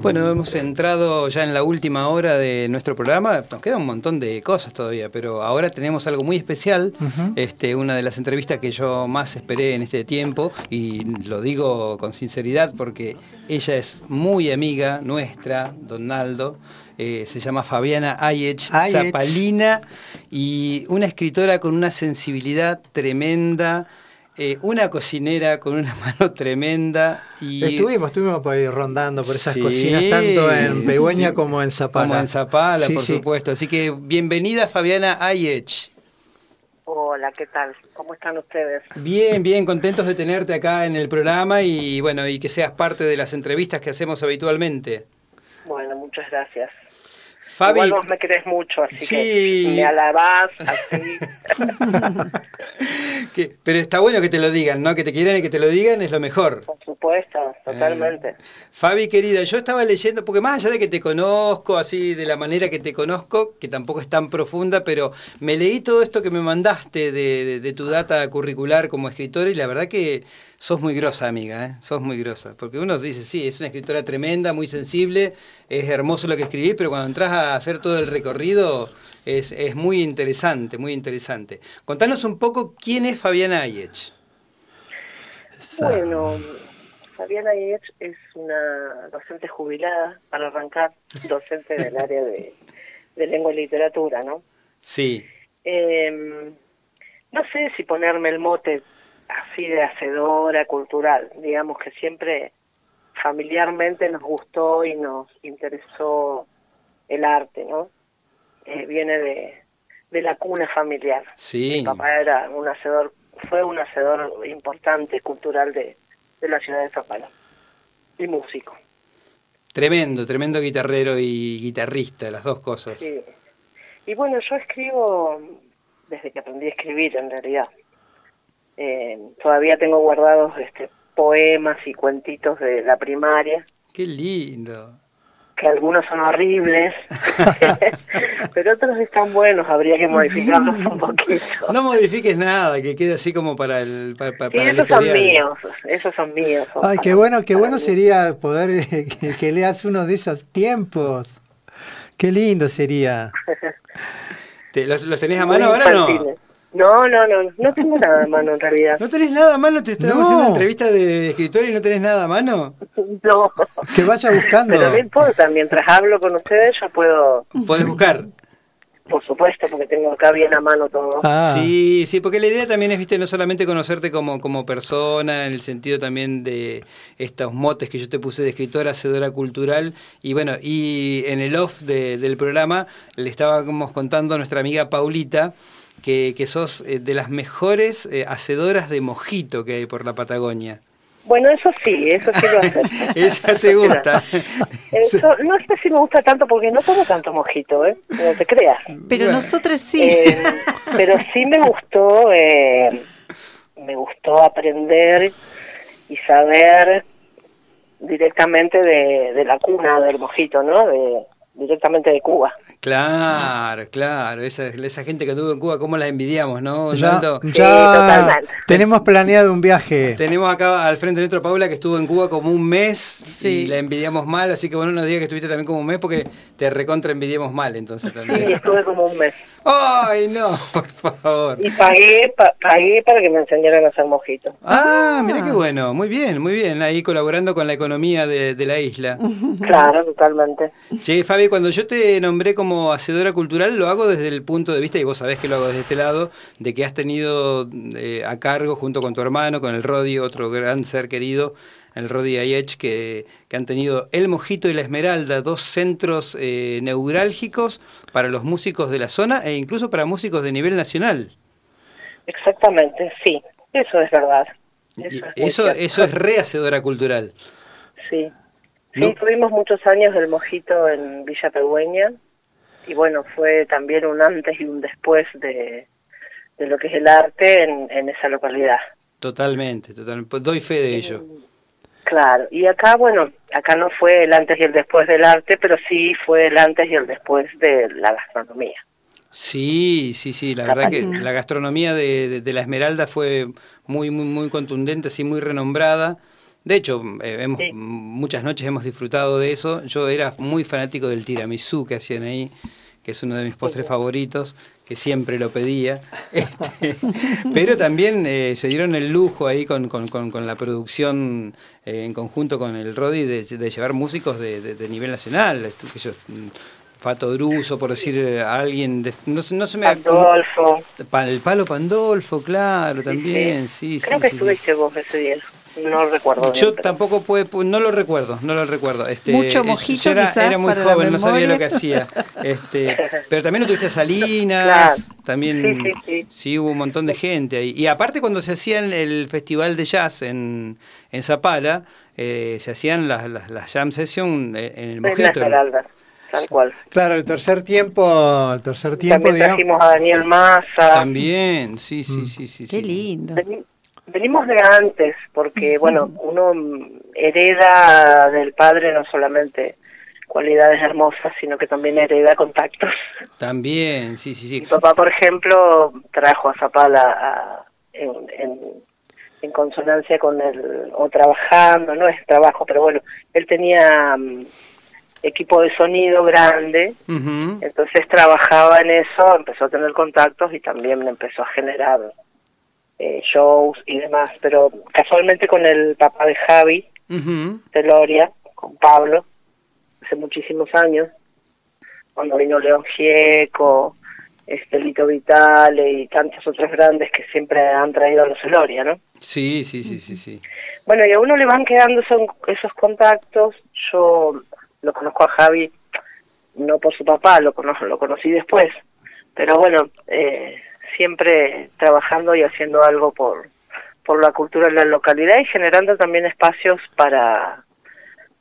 Bueno, hemos entrado ya en la última hora de nuestro programa. Nos queda un montón de cosas todavía, pero ahora tenemos algo muy especial. este, una de las entrevistas que yo más esperé en este tiempo, y lo digo con sinceridad porque ella es muy amiga nuestra, Donaldo. Eh, se llama Fabiana Ayech Zapalina y una escritora con una sensibilidad tremenda. Eh, una cocinera con una mano tremenda. Y... Estuvimos, estuvimos por ahí rondando por esas cocinas, tanto en Pegüeña como en Zapala. Como en Zapala, por supuesto. Así que bienvenida Fabiana Ayech. Hola, ¿qué tal? ¿Cómo están ustedes? Bien, bien, contentos de tenerte acá en el programa y bueno, y que seas parte de las entrevistas que hacemos habitualmente. Bueno, muchas gracias. Fabi... Igual vos me querés mucho, así que me alabás, así. pero está bueno que te lo digan, ¿no? Que te quieran y que te lo digan es lo mejor. Por supuesto, totalmente. Eh, Fabi, querida, yo estaba leyendo, porque más allá de que te conozco, así de la manera que te conozco, que tampoco es tan profunda, pero me leí todo esto que me mandaste de, de tu data curricular como escritora y la verdad que sos muy grosa, amiga, ¿eh? sos muy grosa. Porque uno dice, sí, es una escritora tremenda, muy sensible, es hermoso lo que escribís, pero cuando entras a hacer todo el recorrido es, es muy interesante, muy interesante. Contanos un poco quién es Fabiana Ayech. Bueno, Fabiana Ayech es una docente jubilada, para arrancar, docente del área de, lengua y literatura, ¿no? Sí. Em, no sé si ponerme el mote así de hacedora cultural, digamos que siempre familiarmente nos gustó y nos interesó el arte, ¿no? Eh, viene de, de la cuna familiar. Sí. Mi papá era un hacedor, fue un hacedor importante cultural de, de la ciudad de Zapala y músico. Tremendo, tremendo guitarrero y guitarrista, las dos cosas. Sí. Y bueno, yo escribo desde que aprendí a escribir en realidad. Eh, todavía tengo guardados este, poemas y cuentitos de la primaria. Qué lindo. Que algunos son horribles, pero otros están buenos, habría que modificarlos un poquito. No modifiques nada, que quede así como para el para, sí, esos son míos, esos son míos. Ay, qué bueno, qué bueno sería poder que, leas uno de esos tiempos. Qué lindo sería. los, ¿Los tenés a mano ahora o no? No, no, no, no tengo nada a mano en realidad. ¿No tenés nada a mano? ¿Te estamos haciendo una entrevista de escritor y no tenés nada a mano? No. Que vaya buscando. Pero no importa, mientras hablo con ustedes yo puedo... Puedes buscar. Por supuesto, porque tengo acá bien a mano todo. Ah. Sí, sí, porque la idea también es, viste, no solamente conocerte como, como persona, en el sentido también de estos motes que yo te puse de escritora, hacedora cultural, y bueno, y en el off del programa le estábamos contando a nuestra amiga Paulita, que, que sos eh, de las mejores eh, hacedoras de mojito que hay por la Patagonia. Bueno, eso sí, eso sí lo hace. Esa te gusta. Eso, no sé si me gusta tanto porque no tomo tanto mojito, ¿eh? No te creas. Pero nosotros sí. Eh, pero sí me gustó, eh, me gustó aprender y saber directamente de, de la cuna del mojito, ¿no? De, directamente de Cuba. Claro, claro, esa, esa gente que tuvo en Cuba, ¿cómo la envidiamos, no? Ya, ya tenemos planeado un viaje. Tenemos acá al frente de nuestro Paula que estuvo en Cuba como un mes y la envidiamos mal, así que bueno, nos diga que estuviste también como un mes porque te recontra envidiamos mal entonces también. Sí, estuve como un mes. ¡Ay, no! Por favor. Y pagué, pagué para que me enseñaran a hacer mojitos. Ah, mira qué bueno, muy bien, muy bien, ahí colaborando con la economía de, de la isla. Claro, totalmente. Sí, Fabi, cuando yo te nombré como hacedora cultural, lo hago desde el punto de vista, y vos sabés que lo hago desde este lado, de que has tenido eh, a cargo, junto con tu hermano, con el Rodi, otro gran ser querido, el Rodi Ayech, que, que han tenido El Mojito y La Esmeralda, dos centros eh, neurálgicos para los músicos de la zona e incluso para músicos de nivel nacional. Exactamente, sí, eso es verdad. Eso, eso, eso es rehacedora cultural. Sí, Sí, tuvimos muchos años del mojito en Villa Pegüeña y bueno, fue también un antes y un después de, de lo que es el arte en, en esa localidad. Totalmente, totalmente. Pues doy fe de ello. Claro, y acá, bueno, acá no fue el antes y el después del arte, pero sí fue el antes y el después de la gastronomía. Sí, sí, sí, la, verdad que la gastronomía de, de, la Esmeralda fue muy, muy, muy contundente, así muy renombrada De hecho, eh, hemos, muchas noches hemos disfrutado de eso. Yo era muy fanático del tiramisú que hacían ahí, que es uno de mis postres favoritos, que siempre lo pedía. Este, pero también eh, se dieron el lujo ahí con, la producción eh, en conjunto con el Rodi de, llevar músicos de, nivel nacional. Que yo, Fato Druso, por decir a alguien, de, no, no se me Pandolfo. El palo Pandolfo, claro, también, sí, sí. Creo que estuviste vos ese día. No lo recuerdo. Yo tampoco pude, no lo recuerdo, no lo recuerdo. Este, Mucho mojito. Yo era, muy joven, no sabía lo que hacía. Este, pero también no tuviste Salinas, también sí, sí, sí, hubo un montón de gente ahí. Y aparte cuando se hacía el festival de jazz en, en Zapala, eh, se hacían las, las, jam session en el mojito tal cual. Claro, el tercer tiempo, el tercer tiempo, También trajimos a Daniel Massa. También, sí, sí, mm. sí, sí. Qué lindo. Venimos de antes, porque, bueno, uno hereda del padre no solamente cualidades hermosas, sino que también hereda contactos. También, sí, sí, sí. Mi papá, por ejemplo, trajo a Zapala en, en, en, consonancia con el, o trabajando, no es trabajo, pero bueno, él tenía mm, equipo de sonido grande, entonces trabajaba en eso, empezó a tener contactos y también empezó a generar eh, shows y demás, pero casualmente con el papá de Javi, de Loria, con Pablo, hace muchísimos años, cuando vino León Gieco, Estelito Vitale y tantos otros grandes que siempre han traído a los Loria, ¿no? Sí, sí, sí, sí, sí. Bueno, y a uno le van quedando esos contactos, yo lo conozco a Javi no por su papá, lo conozco, lo conocí después, pero bueno, eh, siempre trabajando y haciendo algo por por la cultura de la localidad y generando también espacios para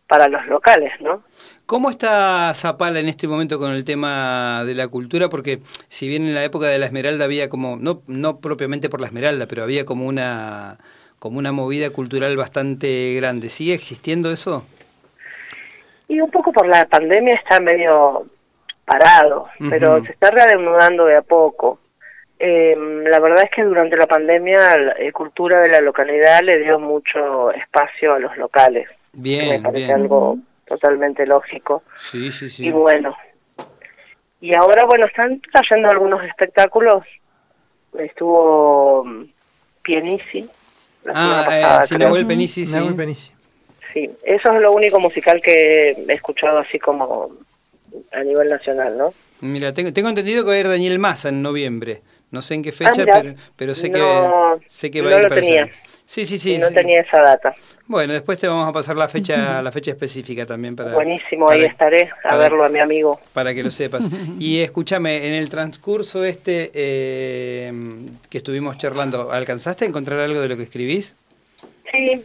para los locales, ¿no? ¿Cómo está Zapala en este momento con el tema de la cultura? Porque si bien en la época de la Esmeralda había como, no, no propiamente por la Esmeralda, pero había como una, como una movida cultural bastante grande. ¿Sigue existiendo eso? Y un poco por la pandemia está medio parado, pero se está reanudando de a poco. Em, la verdad es que durante la pandemia la cultura de la localidad le dio mucho espacio a los locales. Bien, me parece algo totalmente lógico. Sí, sí, sí. Y bueno. Y ahora, bueno, están trayendo algunos espectáculos. Estuvo mm, Pienici. Ah, eh, Nahuel Pienici, sí. Sí, eso es lo único musical que he escuchado así como a nivel nacional, ¿no? Mira, tengo, tengo entendido que va a ir Daniel Massa en noviembre. No sé en qué fecha, ah, pero, pero, sé que, sé que va a ir lo tenía. Sí, sí, sí. no tenía esa data. Bueno, después te vamos a pasar la fecha la fecha específica también para Buenísimo, ahí estaré a verlo a mi amigo. Para que lo sepas. Y escúchame, en el transcurso este eh, que estuvimos charlando, ¿alcanzaste a encontrar algo de lo que escribís? Sí,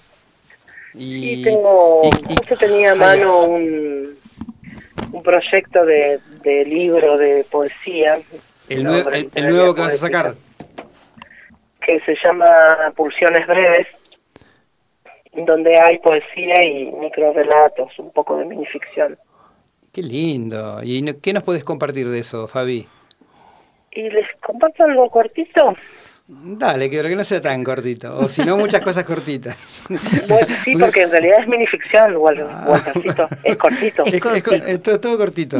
y, sí, tengo, justo tenía a mano un, un proyecto de, de libro de poesía. ¿El, nuevo, el, nuevo que vas a sacar? Que se llama Pulsiones Breves, donde hay poesía y microrelatos, un poco de minificción. Qué lindo. ¿Y qué nos puedes compartir de eso, Fabi? Y les comparto algo cortito. Dale, que, que no sea tan cortito, o si no, muchas cosas cortitas. sí, porque en realidad es minificción, ah. es cortito. Es, todo, cortito.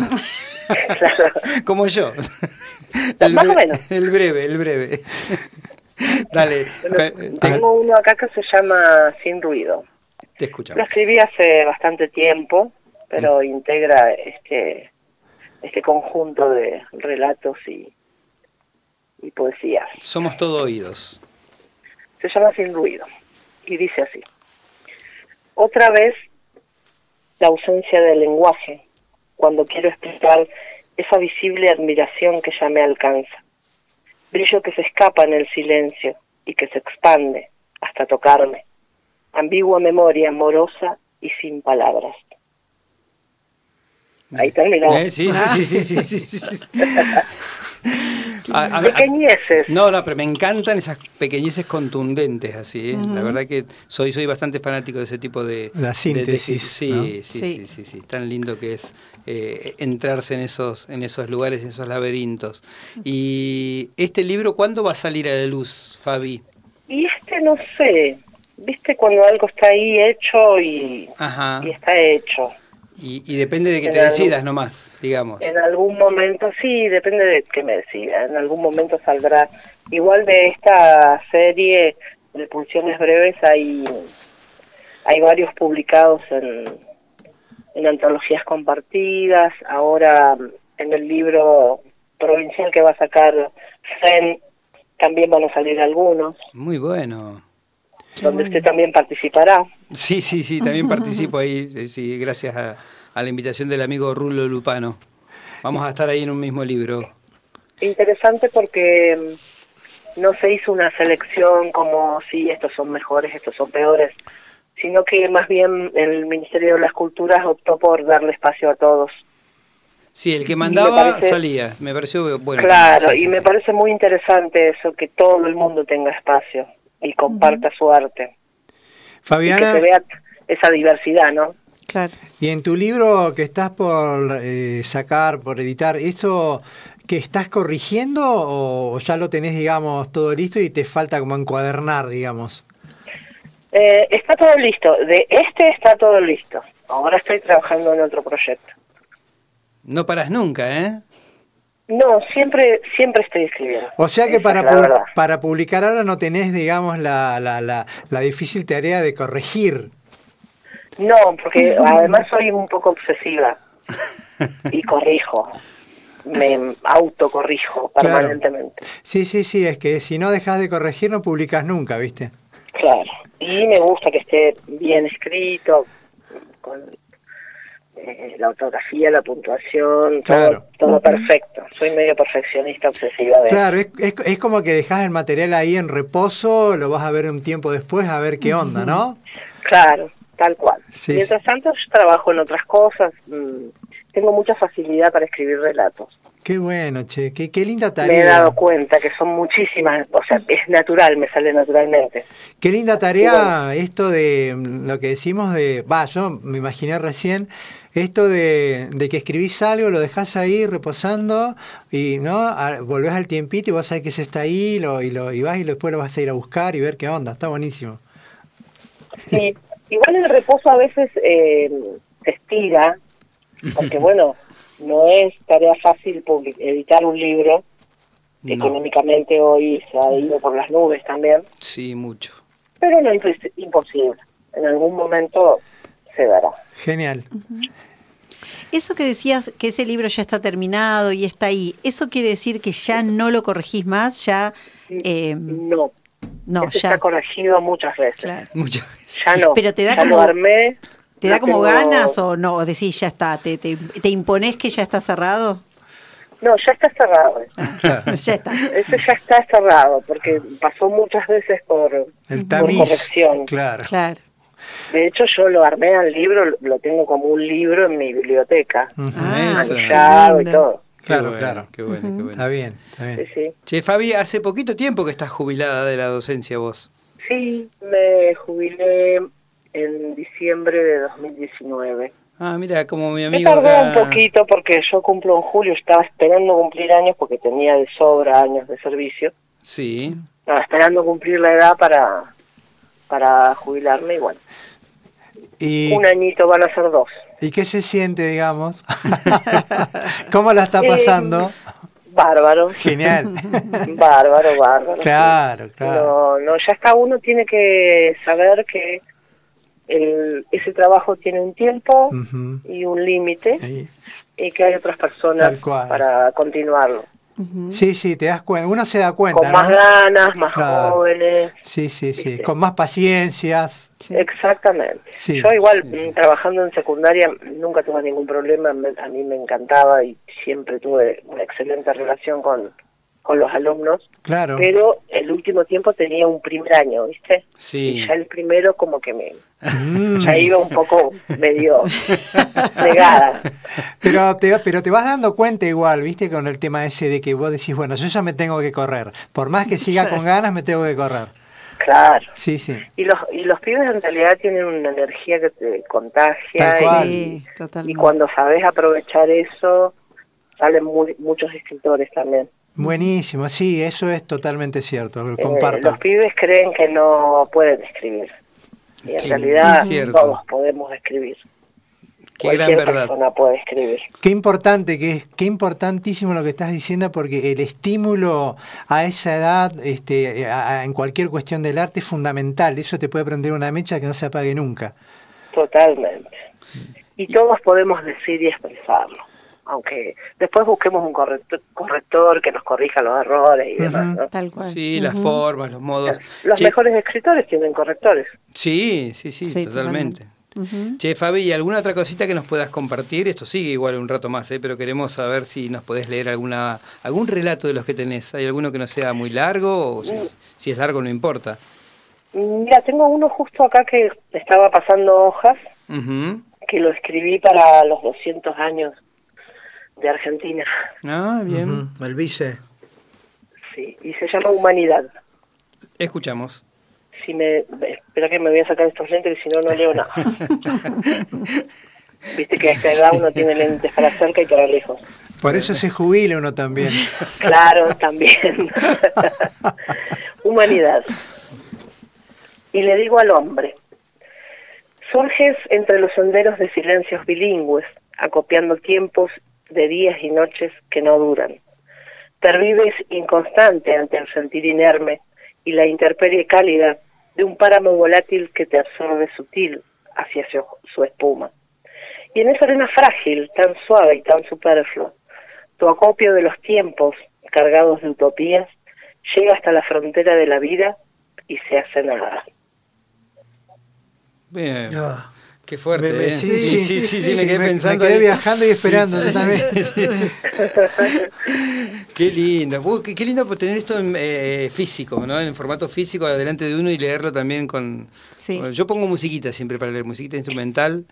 Como yo. El Más o menos. El breve, el breve. Dale. tengo uno acá que se llama Sin Ruido. Te escuchamos. Lo escribí hace bastante tiempo, pero mm. integra este, este conjunto de relatos y y poesías. Somos todo oídos. Se llama Sin Ruido y dice así. Otra vez la ausencia del lenguaje, cuando quiero explicar esa visible admiración que ya me alcanza. Brillo que se escapa en el silencio y que se expande hasta tocarme. Ambigua memoria amorosa y sin palabras. Ahí terminó. Eh, sí, sí, sí, sí, sí. pequeñeces. no, no, pero me encantan esas pequeñeces contundentes, así. ¿eh? La verdad que soy soy bastante fanático de ese tipo de... La síntesis. sí, sí, sí, sí, sí, Tan lindo que es eh, entrarse en esos, en esos lugares, en esos laberintos. Y este libro, ¿cuándo va a salir a la luz, Fabi? Y este no sé. viste cuando algo está ahí hecho y, Ajá. y está hecho. Y, y depende de que En te algún- decidas nomás, digamos. En algún momento, sí, depende de que me decida, en algún momento saldrá. Igual de esta serie de Pulsiones Breves hay, hay varios publicados en, en antologías compartidas, ahora en el libro provincial que va a sacar FEN también van a salir algunos, Muy bueno. Donde usted también participará. Sí, sí, sí, también participo ahí, eh, sí, gracias a, a la invitación del amigo Rulo Lupano. Vamos a estar ahí en un mismo libro. Interesante porque mm, no se hizo una selección como si estos son mejores, estos son peores, sino que más bien el Ministerio de las Culturas optó por darle espacio a todos. Sí, el que me mandaba parece- salía, me pareció bueno. claro, sí, sí, y me parece muy interesante eso, que todo el mundo tenga espacio y comparta su arte. Y que Fabiana, se vea esa diversidad, ¿no? Claro. y en tu libro que estás por eh, sacar, por editar, ¿eso que estás corrigiendo o, o ya lo tenés, digamos, todo listo y te falta como encuadernar, digamos? Eh, está todo listo, de este está todo listo. Ahora estoy trabajando en otro proyecto. No paras nunca, ¿eh? No, siempre siempre estoy escribiendo. O sea que Esa para, pu- para publicar ahora no tenés, digamos, la, la, la, la difícil tarea de corregir. No, porque además soy un poco obsesiva y corrijo, me autocorrijo Claro. permanentemente. Sí, sí, sí, es que si no dejas de corregir no publicas nunca, ¿viste? Claro. Y me gusta que esté bien escrito, con eh, la ortografía, la puntuación, Claro. todo, todo perfecto. Soy medio perfeccionista obsesiva de Claro, es, es, es como que dejas el material ahí en reposo, lo vas a ver un tiempo después a ver qué onda, ¿no? Claro, tal cual. Sí, Mientras tanto, yo trabajo en otras cosas. mm, Tengo mucha facilidad para escribir relatos. Qué bueno, che, qué, qué linda Me he tarea. dado cuenta que son muchísimas, o sea, es natural, me sale naturalmente. Qué linda tarea esto de lo que decimos de, va, yo me imaginé recién, esto de, de que escribís algo, lo dejás ahí reposando y no A- volvés al tiempito y vos sabés que eso está ahí lo, y, lo, y vas y después lo vas a ir a buscar y ver qué onda, está buenísimo. Sí, igual el reposo a veces eh, te estira, porque bueno, no es tarea fácil public- editar un libro, No. económicamente hoy se ha ido por las nubes también, Sí, mucho. pero no es impos- imposible, en algún momento se dará. Genial. Eso que decías que ese libro ya está terminado y está ahí, ¿eso quiere decir que ya no lo corregís más? Ya. eh, No, no, Ese ya. está corregido muchas veces. Claro. Muchas veces. Ya no. Pero te da ya como- lo armé. ¿Te da como tengo- ganas o no? O decís ya está, te, te, te imponés que ya está cerrado. No, ya está cerrado. ya está. Ese ya está cerrado, porque pasó muchas veces por, El por tamiz. corrección. Claro. Claro. De hecho, yo lo armé al libro, lo tengo como un libro en mi biblioteca, Ujú. Ah, Eso. anillado y todo. Qué Claro, bueno, claro. Qué bueno, qué bueno. Está bien, está Sí, bien. sí. Che, Fabi, hace poquito tiempo que estás jubilada de la docencia vos. Sí, me jubilé en diciembre de 2019. Ah, mira, como mi Me amigo tardó acá- un poquito porque yo cumplo en julio, estaba esperando cumplir años porque tenía de sobra años de servicio. Sí. Estaba esperando cumplir la edad para, para jubilarme y bueno, ¿Y, un añito van a ser dos. ¿Y qué se siente, digamos? ¿Cómo la está Eh, pasando? Bárbaro, Genial. bárbaro, bárbaro. Claro, claro. No, no, ya está uno tiene que saber que el, ese trabajo tiene un tiempo y un límite y que hay otras personas para continuarlo. Sí, sí, te das cuenta. Uno se da cuenta, Con más ¿no? ganas, más Claro. jóvenes. Sí, sí, sí. ¿Viste? Con más paciencias. Sí. Exactamente. Sí, Yo igual mm, trabajando en secundaria nunca tuve ningún problema, a mí me encantaba y siempre tuve una excelente relación con, con los alumnos, Claro. pero el último tiempo tenía un primer año, ¿viste? Sí. Y ya el primero como que me Mm. ya iba un poco medio negada. Pero te, pero te vas dando cuenta igual, ¿viste? Con el tema ese de que vos decís, bueno, yo ya me tengo que correr. Por más que siga con ganas, me tengo que correr. Claro. Sí, sí. Y los, y los pibes en realidad tienen una energía que te contagia Tal cual. y, Sí, y cuando sabes aprovechar eso, salen muy- muchos escritores también. Buenísimo, sí, eso es totalmente cierto, lo Eh, comparto. los pibes creen que no pueden escribir. Y en Sí, realidad todos podemos escribir. Qué Cualquier gran verdad. persona puede escribir. Qué importante, que es, qué importantísimo lo que estás diciendo, porque el estímulo a esa edad, este, a- a- en cualquier cuestión del arte, es fundamental. Eso te puede prender una mecha que no se apague nunca. Totalmente. Y todos podemos decir y expresarlo. Aunque después busquemos un corrector, corrector que nos corrija los errores y demás. Ujú. ¿no? Tal cual. Sí, las formas, los modos. Los Che, mejores escritores tienen correctores. Sí, sí, sí, Sí, totalmente. Ujú. Che, Fabi, ¿y alguna otra cosita que nos puedas compartir? Esto sigue igual un rato más, ¿eh? pero queremos saber si nos podés leer alguna algún relato de los que tenés. ¿Hay alguno que no sea muy largo? O si, si es largo no importa. Mira, tengo uno justo acá que estaba pasando hojas, que lo escribí para los 200 años de Argentina. Ah, bien. Ujú, El vice. Sí, y se llama Humanidad. Escuchamos. Si me, espera que me voy a sacar estos lentes, que si no, no leo nada. Viste que a esta edad uno tiene lentes para cerca y para lejos. Por eso se jubila uno también. Claro, también. Humanidad. Y le digo al hombre, surges entre los senderos de silencios bilingües, acopiando tiempos de días y noches que no duran. Pervives inconstante ante el sentir inerme y la intemperie cálida de un páramo volátil que te absorbe sutil hacia su, su espuma. Y en esa arena frágil, tan suave y tan superflua, tu acopio de los tiempos cargados de utopías llega hasta la frontera de la vida y se hace nada. Bien. Ah. Qué fuerte, Me- ¿eh? sí, sí, sí, sí, me quedé pensando. Me quedé ahí. viajando y esperando. Sí, yo también. sí, sí. Qué lindo. Uy, qué, qué lindo tener esto en eh, físico, ¿no? En formato físico, delante de uno y leerlo también con... Sí. con- Yo pongo musiquita siempre para leer, musiquita instrumental.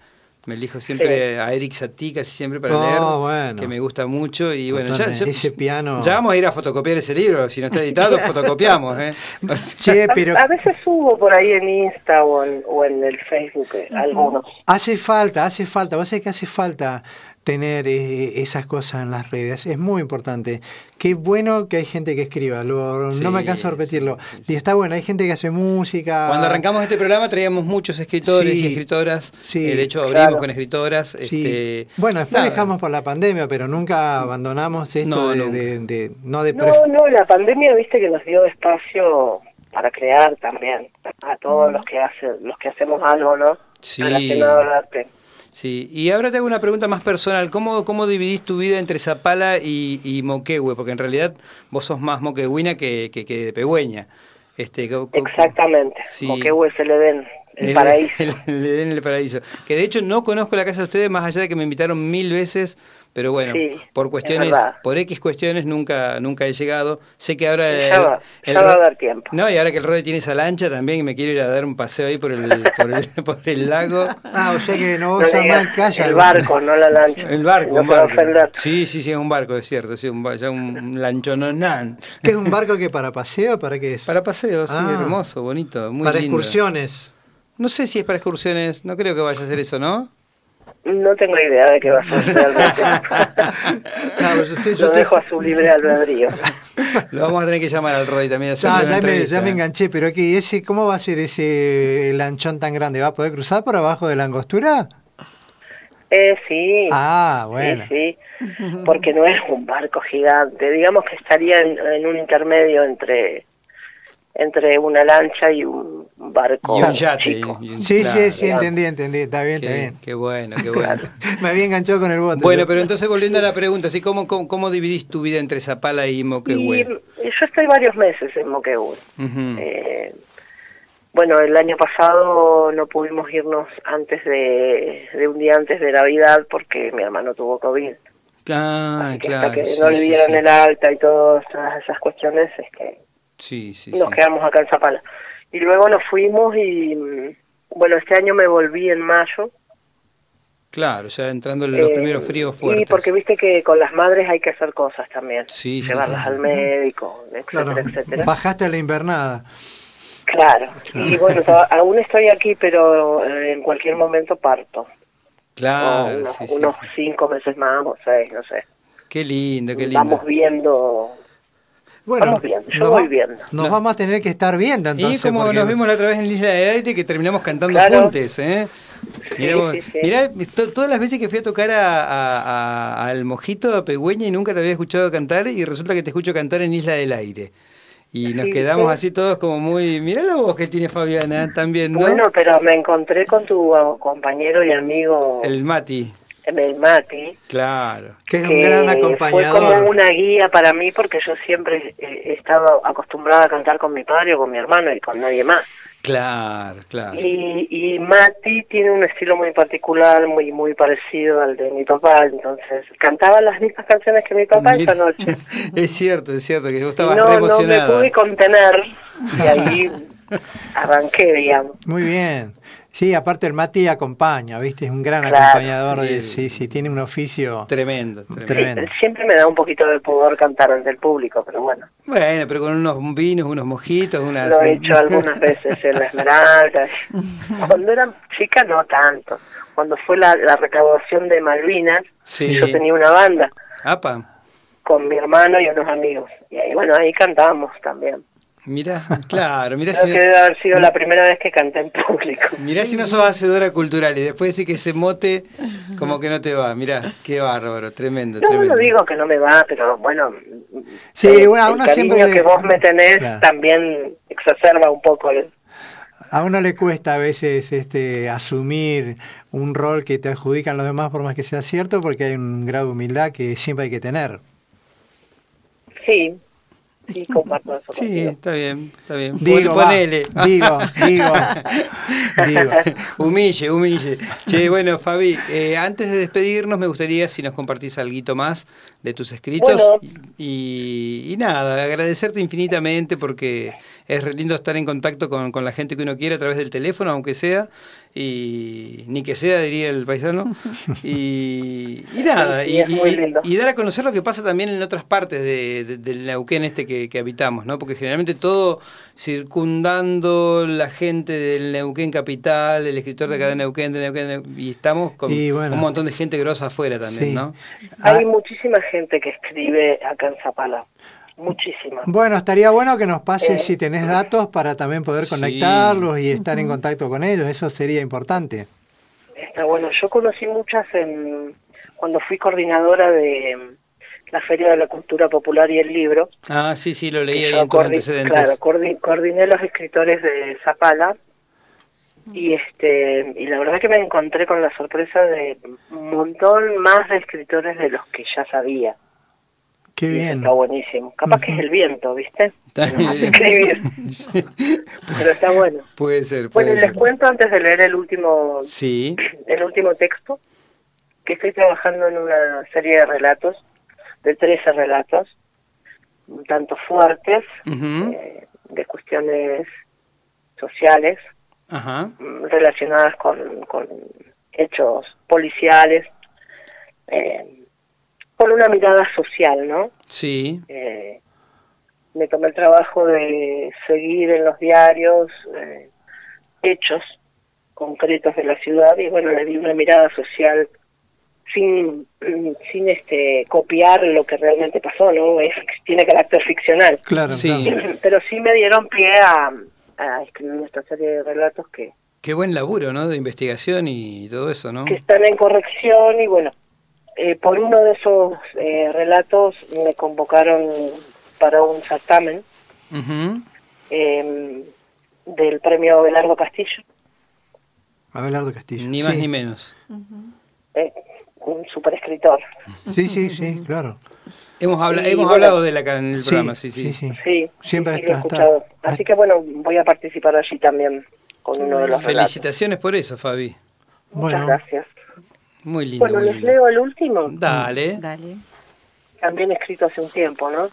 Me elijo siempre a Eric Satie casi siempre para Oh, leer, bueno. que me gusta mucho. Y bueno, ya, Ese piano- ya vamos a ir a fotocopiar ese libro. Si no está editado, fotocopiamos, ¿eh? O sea, Che, pero A veces subo por ahí en Insta o en, o en el Facebook eh, algunos. hace falta, hace falta. Vos sabés que hace falta tener eh, esas cosas en las redes. Es muy importante. Qué bueno que hay gente que escriba. Lo- Sí, no me canso de repetirlo. sí, sí, Y está bueno, hay gente que hace música. Cuando arrancamos este programa traíamos muchos escritores Sí, y escritoras. sí, Eh, de hecho, claro. abrimos con escritoras. Sí. Este, bueno, después nada. dejamos por la pandemia, pero nunca abandonamos esto No, de, nunca. de- de- no de No, no, la pandemia, viste que nos dio espacio para crear también a todos los que hacen, los que hacemos algo, ¿no? Sí. Relacionado al arte. Sí, y ahora te hago una pregunta más personal. ¿Cómo, cómo dividís tu vida entre Zapala y, y Moquehue? Porque en realidad vos sos más moquehuina que, que, que de Pegüeña. Este, Exactamente. Sí. Como que se le den el, El- paraíso. El, el Edén, el paraíso. Que de hecho no conozco la casa de ustedes, más allá de que me invitaron mil veces, pero bueno, Sí, por es cuestiones, por X cuestiones nunca, nunca he llegado. Sé que ahora Ya va, ya va a Ro- dar tiempo. No, y ahora que el Rode tiene esa lancha también, me quiero ir a dar un paseo ahí por el, por el, por el lago. Ah, o sea que no mal digas calla. el barco, no la lancha. El barco, no un barco. ofender. Sí, sí, sí, es un barco, es cierto, sí, un, ya un lanchononán. ¿Qué es un barco que para paseo? ¿Para qué es? Para paseos, sí, Ah. hermoso, bonito, muy para lindo. excursiones. No sé si es para excursiones, no creo que vaya a hacer eso, ¿no? No tengo idea de qué va a ser realmente. No, pues usted- yo Lo te- dejo a su libre albedrío. Lo vamos a tener que llamar al Roy también. Ah, ya, me, ya me enganché, pero ¿qué, ese, ¿cómo va a ser ese lanchón tan grande? ¿Va a poder cruzar por abajo de la angostura? Eh, sí. Ah, bueno. Sí, sí, porque no es un barco gigante. Digamos que estaría en, en un intermedio entre entre una lancha y un barco Y un yate. chico. y un- Sí, claro, sí, sí, claro. entendí, entendí. Está bien, está bien. qué bueno, qué bueno. Me había enganchado con el bote. Bueno, yo. pero entonces volviendo a la pregunta, ¿sí? ¿cómo, cómo, cómo dividís tu vida entre Zapala y Y Moquehue? yo estoy varios meses en Moquegua. Ujú. Eh, bueno, el año pasado no pudimos irnos antes de, de un día antes de Navidad porque mi hermano tuvo COVID. Ah, Así que claro. hasta que sí, no le dieron sí. el alta y todas esas cuestiones, es que Sí, sí, nos sí. quedamos acá en Zapala. Y luego nos fuimos y, mm, bueno, este año me volví en mayo. Claro, ya entrando en los Eh, primeros fríos Y fuertes. porque viste que con las madres hay que hacer cosas también. Sí, sí, Llevarlas sí. al médico, etcétera, Claro, etcétera. bajaste a la invernada. Claro. Y bueno, aún estoy aquí, pero eh, en cualquier momento parto. Claro, unos, sí, sí, unos sí. cinco meses más o seis, no sé. Qué lindo, qué lindo. Vamos viendo. Bueno, Vamos viendo, yo nos voy viendo. Nos No. vamos a tener que estar viendo Y entonces. como porque- nos vimos la otra vez en Isla de Aire, que terminamos cantando Claro. juntos, ¿eh? Mirá, Sí, vos- sí, sí. mirá, to- todas las veces que fui a tocar a- a- a- al Mojito, a Pegüeña, y nunca te había escuchado cantar, y resulta que te escucho cantar en Isla del Aire. Y nos Sí, quedamos sí. así todos como muy... Mirá la voz que tiene Fabiana también, ¿no? Bueno, pero me encontré con tu compañero y amigo, El Mati, el Mati, claro. Que es un que gran fue acompañador. como una guía para mí porque yo siempre eh, he estado acostumbrada a cantar con mi padre o con mi hermano y con nadie más. Claro, claro. Y, y Mati tiene un estilo muy particular, muy muy parecido al de mi papá, entonces cantaba las mismas canciones que mi papá esa noche. es cierto, es cierto, que vos estabas no, re no me pude contener y ahí arranqué, digamos. Muy bien. Sí, aparte el Mati acompaña, ¿viste? Es un gran Claro, acompañador. de- sí. sí, sí, tiene un oficio. Tremendo, tremendo. Tremendo. Sí, siempre me da un poquito de pudor cantar ante el público, pero bueno, Bueno, pero con unos vinos, unos mojitos, unas... lo he hecho algunas veces en la Esmeralda. Cuando era chica no tanto. Cuando fue la, la recaudación de Malvinas, Sí. yo tenía una banda Apa, con mi hermano y unos amigos. Y ahí, bueno, ahí cantábamos también. Mira, claro, mira Creo si, que debe haber sido la primera vez que canté en público. mirá si no sos hacedora cultural y después decir que ese mote como que no te va. Mirá, qué bárbaro, tremendo, No, tremendo. no digo que no me va, pero bueno, Sí, el, bueno, a el uno cariño siempre le- que vos me tenés Claro. también exacerba un poco el, A uno le cuesta a veces este, asumir un rol que te adjudican los demás por más que sea cierto, porque hay un grado de humildad que siempre hay que tener. Sí, sí, comparto eso. Sí, contigo. está bien, está bien. Digo, va, ponele. digo, digo, digo. humille, humille. Che, bueno, Fabi, eh, antes de despedirnos, me gustaría si nos compartís algo más de tus escritos. Bueno. Y, y nada, agradecerte infinitamente porque es re lindo estar en contacto con, con la gente que uno quiere a través del teléfono, aunque sea. Y ni que sea, diría el paisano. Y, y nada, Sí, y dar a conocer lo que pasa también en otras partes de, de- del Neuquén este que, que habitamos, ¿no? Porque generalmente todo circundando la gente del Neuquén capital, el escritor de acá de Neuquén, de Neuquén, de Neuquén, y estamos con Y bueno. un montón de gente grosa afuera también, Sí. ¿no? Hay Ah, muchísima gente que escribe acá en Zapala, muchísima. bueno, estaría bueno que nos pases Eh. si tenés datos para también poder Sí. conectarlos y estar en contacto con ellos. Eso sería importante. Está bueno. Yo conocí muchas en, cuando fui coordinadora de mm, la Feria de la Cultura Popular y el Libro. Ah, sí, sí, lo leí en tus antecedentes. Claro, coordi- coordiné los escritores de Zapala y este y la verdad que me encontré con la sorpresa de un montón más de escritores de los que ya sabía. Qué eso bien. Está buenísimo. Capaz que es el viento, ¿viste? Está escribir, Sí. pero está bueno. Puede ser, puede Bueno, y les ser. cuento antes de leer el último Sí, el último texto, que estoy trabajando en una serie de relatos, de 13 relatos, un tanto fuertes, eh, de cuestiones sociales mm, relacionadas con, con hechos policiales, eh, con una mirada social, ¿no? sí, Eh, me tomé el trabajo de seguir en los diarios eh, hechos concretos de la ciudad y bueno, le di una mirada social sin, sin este copiar lo que realmente pasó, ¿no? Es, tiene carácter ficcional. Claro, Sí. claro. Pero sí me dieron pie a, a escribir esta serie de relatos que, qué buen laburo, ¿no? De investigación y todo eso, ¿no? que están en corrección y bueno, eh, por uno de esos eh, relatos me convocaron para un certamen eh, del premio Belardo Castillo, Abelardo Castillo. Ni más Sí. ni menos. eh, un super escritor. Sí, sí, sí, claro. Hemos, habla- hemos bueno, hablado de la en el Sí, programa, sí, sí. sí, sí. Sí, Siempre sí, he está- escuchado. está- Así que bueno, voy a participar allí también con uno de los relatos. Felicitaciones por eso, Fabi. Muchas Bueno, gracias. Muy lindo. Bueno, muy les lindo. leo el último, Dale. Dale. también escrito hace un tiempo, ¿no?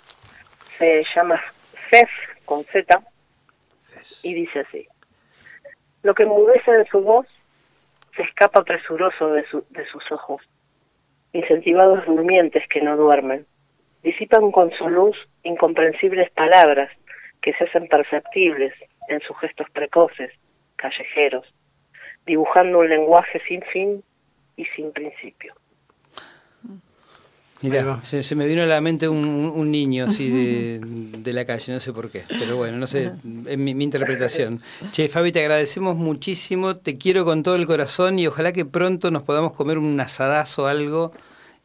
Se llama Fez con Z y dice así. Lo que enmudece de su voz se escapa presuroso de, su- de sus ojos. Incentivados durmientes que no duermen. Disipan con su luz incomprensibles palabras que se hacen perceptibles en sus gestos precoces, callejeros, dibujando un lenguaje sin fin y sin principio. Mirá, se, se, me vino a la mente un, un niño así de, de, la calle, no sé por qué, pero bueno, no sé, es mi, mi, interpretación. Che, Fabi, te agradecemos muchísimo, te quiero con todo el corazón y ojalá que pronto nos podamos comer un asadazo o algo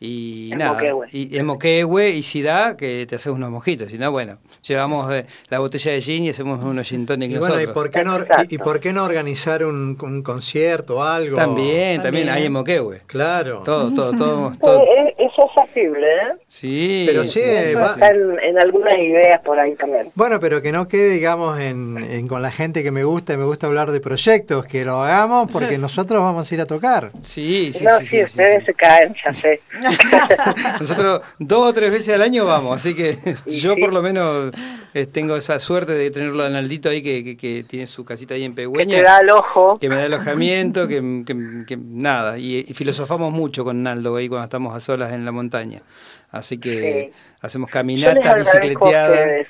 y En nada, Moquehue. y en Moquehue, y si da, que te haces unos mojitos, si no, bueno, llevamos eh, la botella de gin y hacemos unos gin tonic Y bueno, ¿y nosotros. por, qué no, y, y por qué no organizar un, un concierto o algo? También, también, También. hay en Moquehue. Claro. Todo, todo, todo, Sí, todo. es- eso es factible, ¿eh? Sí, Pero sí, eh, va- Está en, en algunas ideas por ahí también. Bueno, pero que no quede, digamos, en, en- con la gente que me gusta y me gusta hablar de proyectos, que lo hagamos porque nosotros vamos a ir a tocar. Sí, sí, no, sí, sí, sí, sí, ustedes sí. se caen, ya sé. Nosotros dos o tres veces al año vamos, así que yo sí. por lo menos eh, tengo esa suerte de tenerlo a Naldito ahí que, que, que tiene su casita ahí en que Pegüeña. te da el ojo. que me da alojamiento, que, que- que nada, y, y filosofamos mucho con Naldo ahí cuando estamos a solas en la montaña. Así que Sí. hacemos Yo caminatas, bicicleteadas.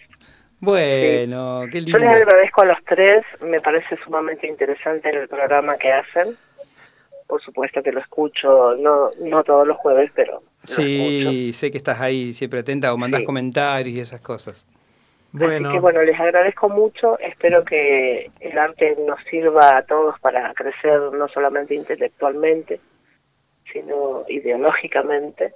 Bueno, qué Yo lindo. les agradezco a los tres, me parece sumamente interesante el programa que hacen. Por supuesto que lo escucho, no, no todos los jueves, pero escucho. Sí, sé que estás ahí siempre atenta o mandás Sí. comentarios y esas cosas. Bueno, Así que bueno, les agradezco mucho, espero que el arte nos sirva a todos para crecer no solamente intelectualmente, sino ideológicamente.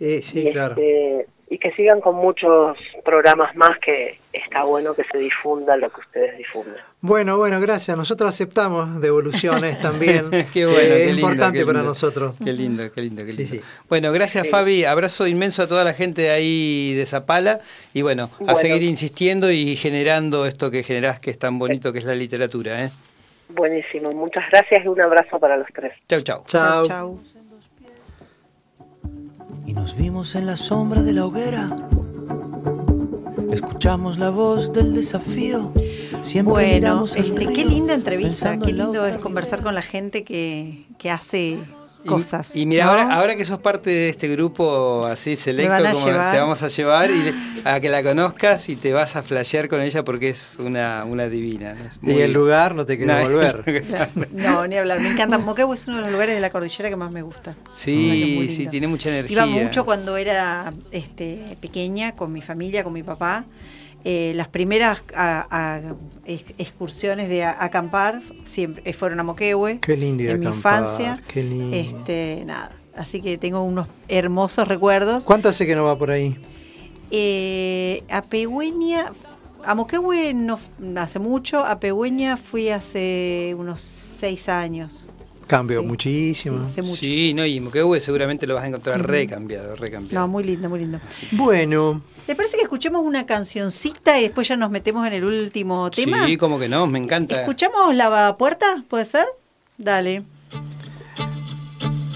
Eh, sí, y, claro. este, y que sigan con muchos programas más que está bueno que se difunda lo que ustedes difunden. Bueno, bueno, gracias. Nosotros aceptamos devoluciones también. qué bueno, Eh, qué es lindo, importante qué para lindo. nosotros. Qué lindo, qué lindo, qué lindo. sí. Bueno, gracias Sí. Fabi, abrazo inmenso a toda la gente de ahí de Zapala y bueno, a Bueno. seguir insistiendo y generando esto que generás que es tan bonito que es la literatura, ¿eh? Buenísimo, muchas gracias y un abrazo para los tres. Chau, chau. Chao. Chau. Nos vimos en la sombra de la hoguera. Escuchamos la voz del desafío. Siempre Bueno, este, qué río, linda entrevista, qué lindo es conversar con la gente que, que hace cosas. Y, mira, ¿no? ahora, ahora que sos parte de este grupo así selecto, como te vamos a llevar y a que la conozcas y te vas a flashear con ella porque es una, una divina. Y el lugar no te queda No, volver. No, ni hablar, me encanta. Moquehue es uno de los lugares de la cordillera que más me gusta. Sí, sí, tiene mucha energía. Iba mucho cuando era este, pequeña con mi familia, con mi papá. Eh, las primeras a- a- ex- excursiones de a- acampar siempre eh, fueron a Moquehue. Qué lindo En mi infancia. qué lindo. Este, nada. Así que tengo unos hermosos recuerdos. ¿Cuánto hace que no va por ahí? Eh, a Pegüeña, a Moquehue no hace mucho, a Pegüeña fui hace unos seis años. Cambió Sí, muchísimo. sí, hace mucho. Sí, no, y Moquehue seguramente lo vas a encontrar recambiado, recambiado. No, muy lindo, muy lindo. Bueno, ¿Le parece que escuchemos una cancioncita y después ya nos metemos en el último tema? Sí, como que no, me encanta. ¿Escuchamos la puerta? ¿Puede ser? Dale.